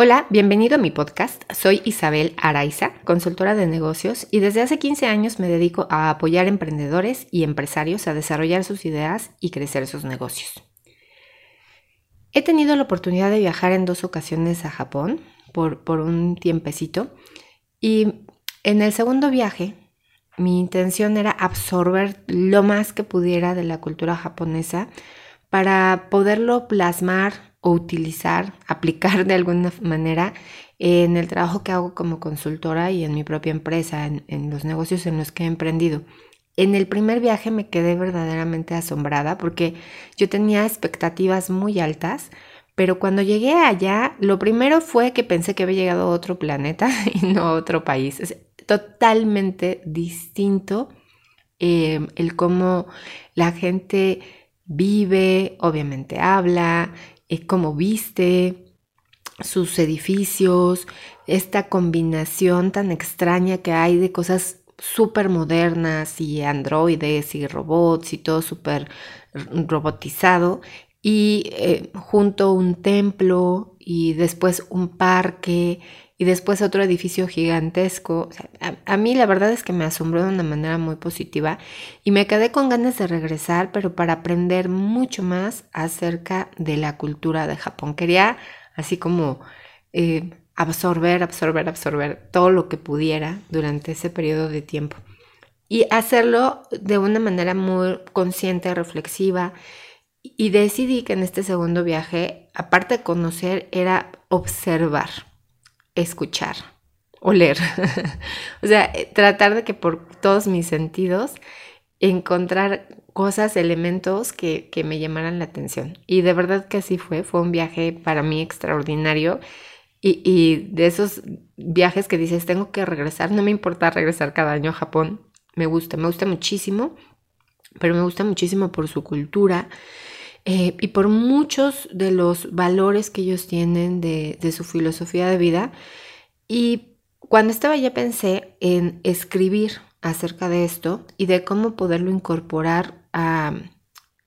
Hola, bienvenido a mi podcast. Soy Isabel Araiza, consultora de negocios, y desde hace 15 años me dedico a apoyar emprendedores y empresarios a desarrollar sus ideas y crecer sus negocios. He tenido la oportunidad de viajar en dos ocasiones a Japón por, por un tiempecito y en el segundo viaje mi intención era absorber lo más que pudiera de la cultura japonesa para poderlo plasmar o utilizar, aplicar de alguna manera en el trabajo que hago como consultora y en mi propia empresa, en, los negocios en los que he emprendido. En el primer viaje me quedé verdaderamente asombrada porque yo tenía expectativas muy altas, pero cuando llegué allá, lo primero fue que pensé que había llegado a otro planeta y no a otro país. Es totalmente distinto eh, el cómo la gente vive, obviamente habla, es cómo viste, sus edificios, esta combinación tan extraña que hay de cosas súper modernas y androides y robots y todo súper robotizado y eh, junto un templo y después un parque y después otro edificio gigantesco. a, mí la verdad es que me asombró de una manera muy positiva y me quedé con ganas de regresar, pero para aprender mucho más acerca de la cultura de Japón. Quería así como eh, absorber, absorber, absorber todo lo que pudiera durante ese periodo de tiempo y hacerlo de una manera muy consciente, reflexiva. Y decidí que en este segundo viaje, aparte de conocer, era observar escuchar, oler. o sea, eh, tratar de que por todos mis sentidos encontrar cosas, elementos que, me llamaran la atención. Y de verdad que así fue, fue un viaje para mí extraordinario. Y, y, de esos viajes que dices, tengo que regresar, no me importa regresar cada año a Japón, me gusta, me gusta muchísimo, pero me gusta muchísimo por su cultura, eh, y por muchos de los valores que ellos tienen de, su filosofía de vida. Y cuando estaba ya pensé en escribir acerca de esto y de cómo poderlo incorporar a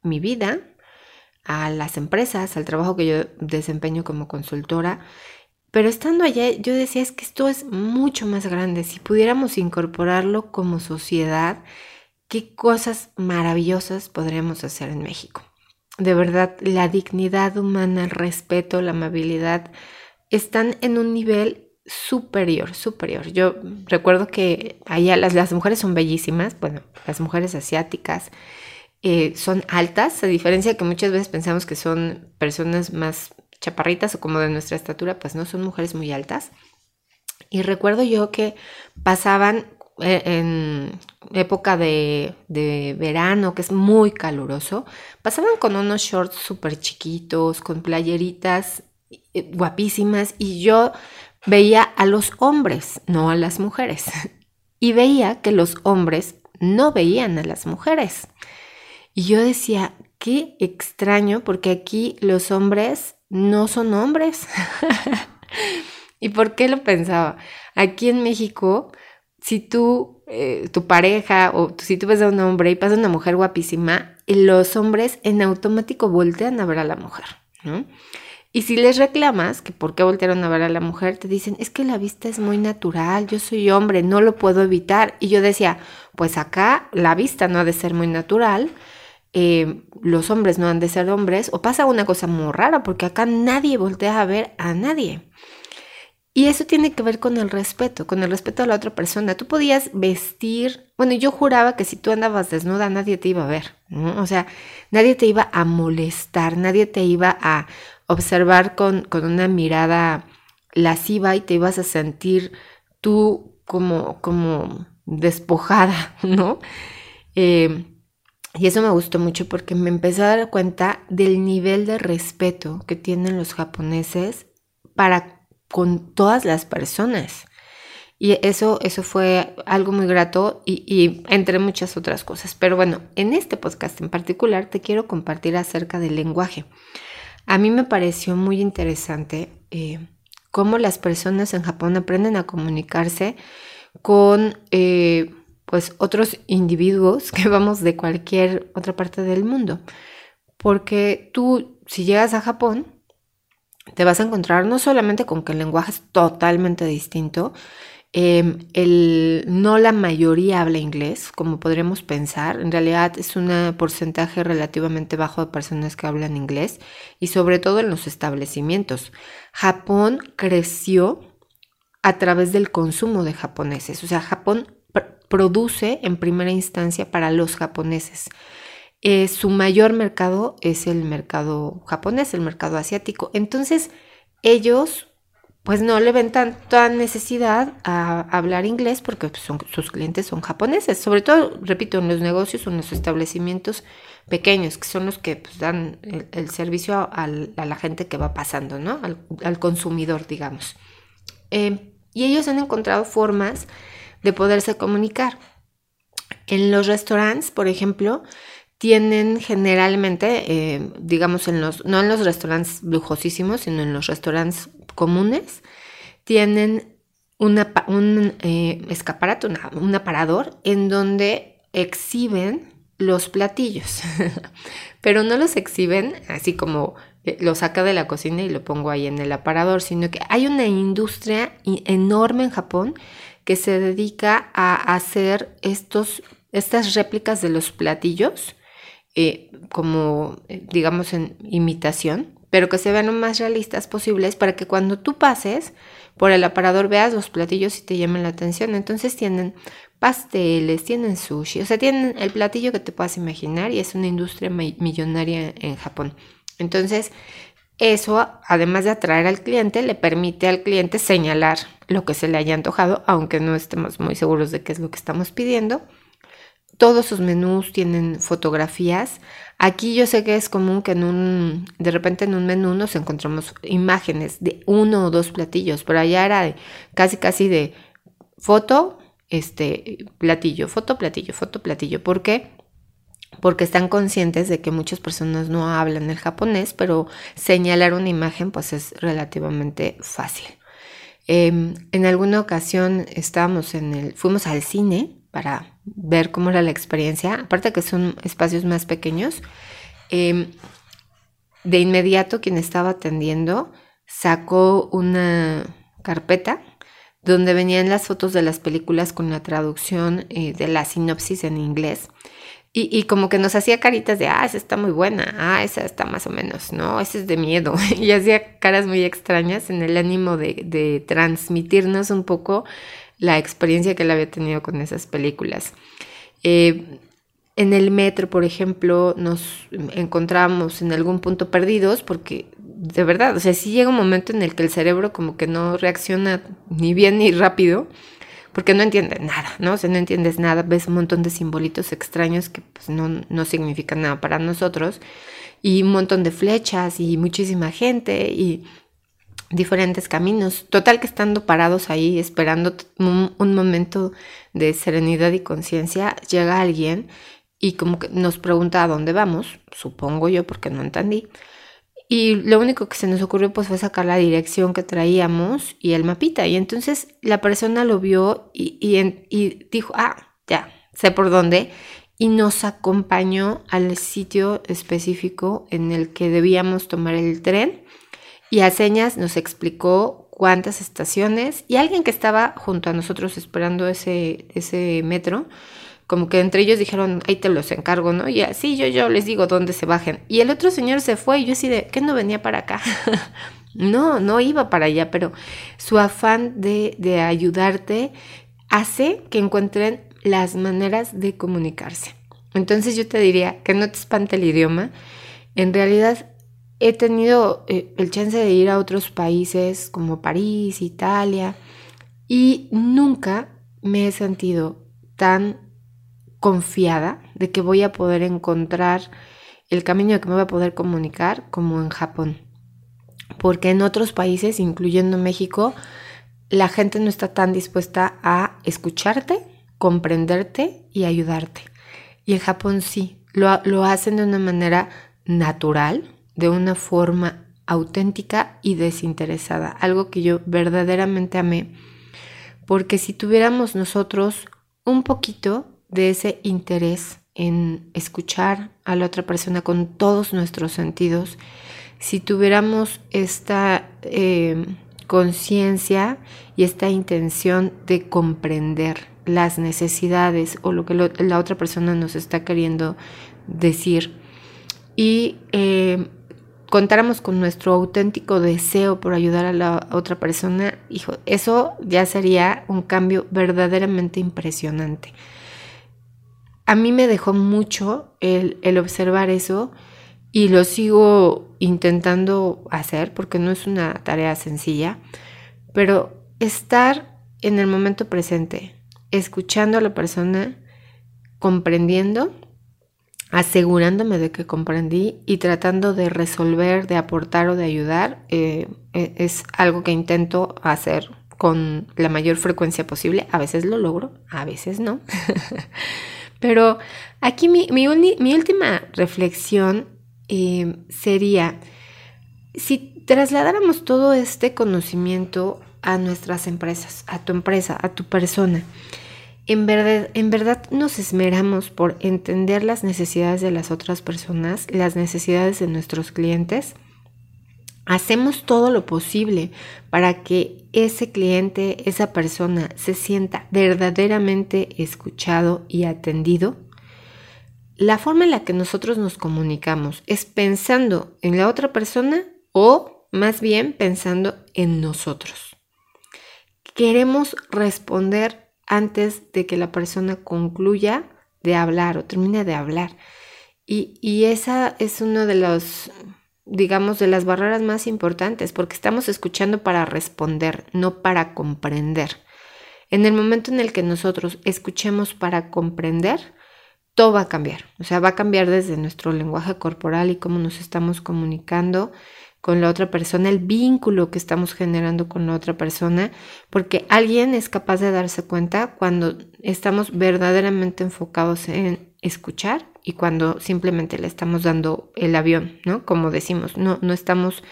mi vida, a las empresas, al trabajo que yo desempeño como consultora. Pero estando allá, yo decía, es que esto es mucho más grande. Si pudiéramos incorporarlo como sociedad, qué cosas maravillosas podríamos hacer en México de verdad la dignidad humana, el respeto, la amabilidad, están en un nivel superior, superior. Yo recuerdo que allá las, las mujeres son bellísimas, bueno, las mujeres asiáticas eh, son altas, a diferencia que muchas veces pensamos que son personas más chaparritas o como de nuestra estatura, pues no son mujeres muy altas. Y recuerdo yo que pasaban en época de, verano, que es muy caluroso, pasaban con unos shorts súper chiquitos, con playeritas eh, guapísimas y yo veía a los hombres, no a las mujeres. Y veía que los hombres no veían a las mujeres. Y yo decía, qué extraño, porque aquí los hombres no son hombres. ¿Y por qué lo pensaba? Aquí en México si tú, eh, tu pareja o si tú ves a un hombre y pasa una mujer guapísima, los hombres en automático voltean a ver a la mujer, ¿no? Y si les reclamas que por qué voltearon a ver a la mujer, te dicen, es que la vista es muy natural, yo soy hombre, no lo puedo evitar. Y yo decía, pues acá la vista no ha de ser muy natural, eh, los hombres no han de ser hombres, o pasa una cosa muy rara, porque acá nadie voltea a ver a nadie. Y eso tiene que ver con el respeto, con el respeto a la otra persona. Tú podías vestir, bueno, yo juraba que si tú andabas desnuda nadie te iba a ver, ¿no? O sea, nadie te iba a molestar, nadie te iba a observar con, con una mirada lasciva y te ibas a sentir tú como, como despojada, ¿no? Eh, y eso me gustó mucho porque me empecé a dar cuenta del nivel de respeto que tienen los japoneses para con todas las personas. Y eso, eso fue algo muy grato y, entre muchas otras cosas. Pero bueno, en este podcast en particular te quiero compartir acerca del lenguaje. A mí me pareció muy interesante eh, cómo las personas en Japón aprenden a comunicarse con eh, pues otros individuos que vamos de cualquier otra parte del mundo. Porque tú, si llegas a Japón, te vas a encontrar no solamente con que el lenguaje es totalmente distinto, em, el, no la mayoría habla inglés, como podríamos pensar. En realidad es un porcentaje relativamente bajo de personas que hablan inglés y sobre todo en los establecimientos. Japón creció a través del consumo de japoneses. O sea, Japón produce en primera instancia para los japoneses. Eh, su mayor mercado es el mercado japonés, el mercado asiático. Entonces, ellos pues no le ven tanta necesidad a hablar inglés porque pues, sus clientes son japoneses, sobre todo, repito, en los negocios o en los establecimientos pequeños, que son los que pues, dan el, servicio a, la gente que va pasando, ¿no? Al, consumidor, digamos. Eh, y ellos han encontrado formas de poderse comunicar. En los restaurantes, por ejemplo, tienen generalmente, eh, digamos, en los, no en los restaurantes lujosísimos, sino en los restaurantes comunes, tienen un eh, escaparate, un aparador en donde exhiben los platillos, pero no los exhiben así como eh, lo saca de la cocina y lo pongo ahí en el aparador, sino que hay una industria enorme en Japón que se dedica a hacer estos, estas réplicas de los platillos eh, como, eh, digamos, en imitación, pero que se vean lo más realistas posibles para que cuando tú pases por el aparador veas los platillos y te llamen la atención. Entonces tienen pasteles, tienen sushi, o sea, tienen el platillo que te puedas imaginar y es una industria millonaria en Japón. Entonces, eso, además de atraer al cliente, le permite al cliente señalar lo que se le haya antojado, aunque no estemos muy seguros de qué es lo que estamos pidiendo todos sus menús tienen fotografías. Aquí yo sé que es común que en un, de repente en un menú nos encontramos imágenes de uno o dos platillos, pero allá era casi casi de foto, este, platillo, foto, platillo, foto, platillo. ¿Por qué? Porque están conscientes de que muchas personas no hablan el japonés, pero señalar una imagen pues es relativamente fácil. Em, en alguna ocasión estábamos en el, fuimos al cine para ver cómo era la experiencia, aparte que son espacios más pequeños, em, de inmediato quien estaba atendiendo sacó una carpeta donde venían las fotos de las películas con la traducción eh, de la sinopsis en inglés. Y, como que nos hacía caritas de, ah, esa está muy buena, ah, esa está más o menos, no, esa es de miedo. y hacía caras muy extrañas en el ánimo de, de transmitirnos un poco la experiencia que él había tenido con esas películas. Eh, en el metro, por ejemplo, nos encontramos en algún punto perdidos porque de verdad, o sea, sí llega un momento en el que el cerebro como que no reacciona ni bien ni rápido porque no entiende nada, ¿no? O sea, no entiendes nada, ves un montón de simbolitos extraños que pues, no, no significan nada para nosotros y un montón de flechas y muchísima gente y diferentes caminos. Total que estando parados ahí esperando un, momento de serenidad y conciencia, llega alguien y como que nos pregunta a dónde vamos, supongo yo porque no entendí. Y lo único que se nos ocurrió pues fue sacar la dirección que traíamos y el mapita. Y entonces la persona lo vio y, y dijo, ah, ya, sé por dónde. Y nos acompañó al sitio específico en el que debíamos tomar el tren y a señas nos explicó cuántas estaciones y alguien que estaba junto a nosotros esperando ese, ese metro, como que entre ellos dijeron, ahí te los encargo, ¿no? Y así yo, yo les digo dónde se bajen. Y el otro señor se fue y yo así de, ¿qué no venía para acá? no, no iba para allá, pero su afán de, de ayudarte hace que encuentren las maneras de comunicarse. Entonces yo te diría que no te espante el idioma. En realidad he tenido eh, el chance de ir a otros países como París, Italia, y nunca me he sentido tan confiada de que voy a poder encontrar el camino que me voy a poder comunicar como en Japón. Porque en otros países, incluyendo México, la gente no está tan dispuesta a escucharte, comprenderte y ayudarte. Y en Japón sí, lo, lo hacen de una manera natural, de una forma auténtica y desinteresada, algo que yo verdaderamente amé, porque si tuviéramos nosotros un poquito de ese interés en escuchar a la otra persona con todos nuestros sentidos, si tuviéramos esta eh, conciencia y esta intención de comprender las necesidades o lo que la otra persona nos está queriendo decir. Y eh, contáramos con nuestro auténtico deseo por ayudar a la otra persona, hijo, eso ya sería un cambio verdaderamente impresionante. A mí me dejó mucho el, el observar eso y lo sigo intentando hacer porque no es una tarea sencilla, pero estar en el momento presente, escuchando a la persona, comprendiendo, asegurándome de que comprendí y tratando de resolver, de aportar o de ayudar, eh, e, es algo que intento hacer con la mayor frecuencia posible. A veces lo logro, a veces no. Pero aquí mi, última reflexión eh, sería, si trasladáramos todo este conocimiento a nuestras empresas, a tu empresa, a tu persona, en verdad, nos esmeramos por entender las necesidades de las otras personas, las necesidades de nuestros clientes. Hacemos todo lo posible para que ese cliente, esa persona se sienta verdaderamente escuchado y atendido. La forma en la que nosotros nos comunicamos es pensando en la otra persona o más bien pensando en nosotros. Queremos responder antes de que la persona concluya de hablar o termine de hablar. Y, esa es una de los, digamos, de las barreras más importantes, porque estamos escuchando para responder, no para comprender. En el momento en el que nosotros escuchemos para comprender, todo va a cambiar. O sea, va a cambiar desde nuestro lenguaje corporal y cómo nos estamos comunicando con la otra persona, el vínculo que estamos generando con la otra persona, porque alguien es capaz de darse cuenta cuando estamos verdaderamente enfocados en escuchar y cuando simplemente le estamos dando el avión, ¿no? Como decimos, no, no estamos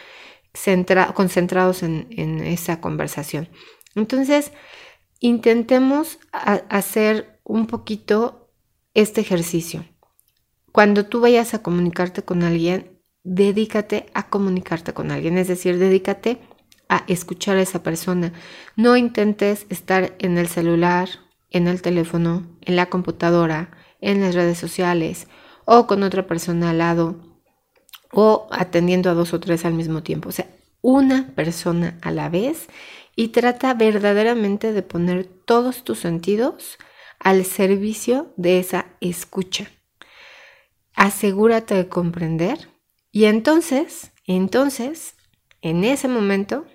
concentrados en, en, esa conversación. Entonces, intentemos hacer un poquito este ejercicio. Cuando tú vayas a comunicarte con alguien, dedícate a comunicarte con alguien, es decir, dedícate a escuchar a esa persona. No intentes estar en el celular, en el teléfono, en la computadora, en las redes sociales o con otra persona al lado o atendiendo a dos o tres al mismo tiempo. O sea, una persona a la vez y trata verdaderamente de poner todos tus sentidos al servicio de esa escucha. Asegúrate de comprender y entonces, entonces, en ese momento,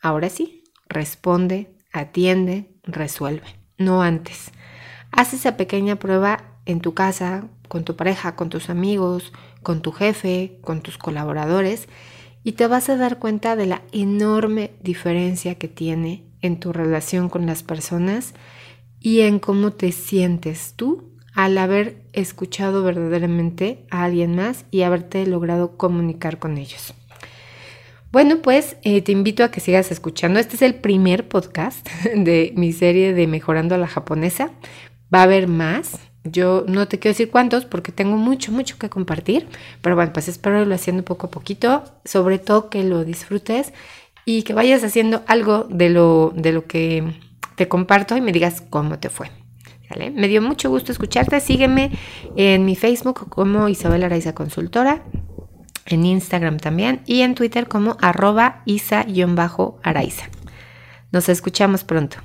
ahora sí, responde, atiende, resuelve, no antes. Haz esa pequeña prueba en tu casa, con tu pareja, con tus amigos, con tu jefe, con tus colaboradores, y te vas a dar cuenta de la enorme diferencia que tiene en tu relación con las personas y en cómo te sientes tú al haber escuchado verdaderamente a alguien más y haberte logrado comunicar con ellos. Bueno, pues eh, te invito a que sigas escuchando. Este es el primer podcast de mi serie de Mejorando a la japonesa. Va a haber más. Yo no te quiero decir cuántos porque tengo mucho, mucho que compartir. Pero bueno, pues espero irlo haciendo poco a poquito. Sobre todo que lo disfrutes y que vayas haciendo algo de lo, de lo que te comparto y me digas cómo te fue. Me dio mucho gusto escucharte. Sígueme en mi Facebook como Isabel Araiza Consultora, en Instagram también y en Twitter como arroba isa-araiza. Nos escuchamos pronto.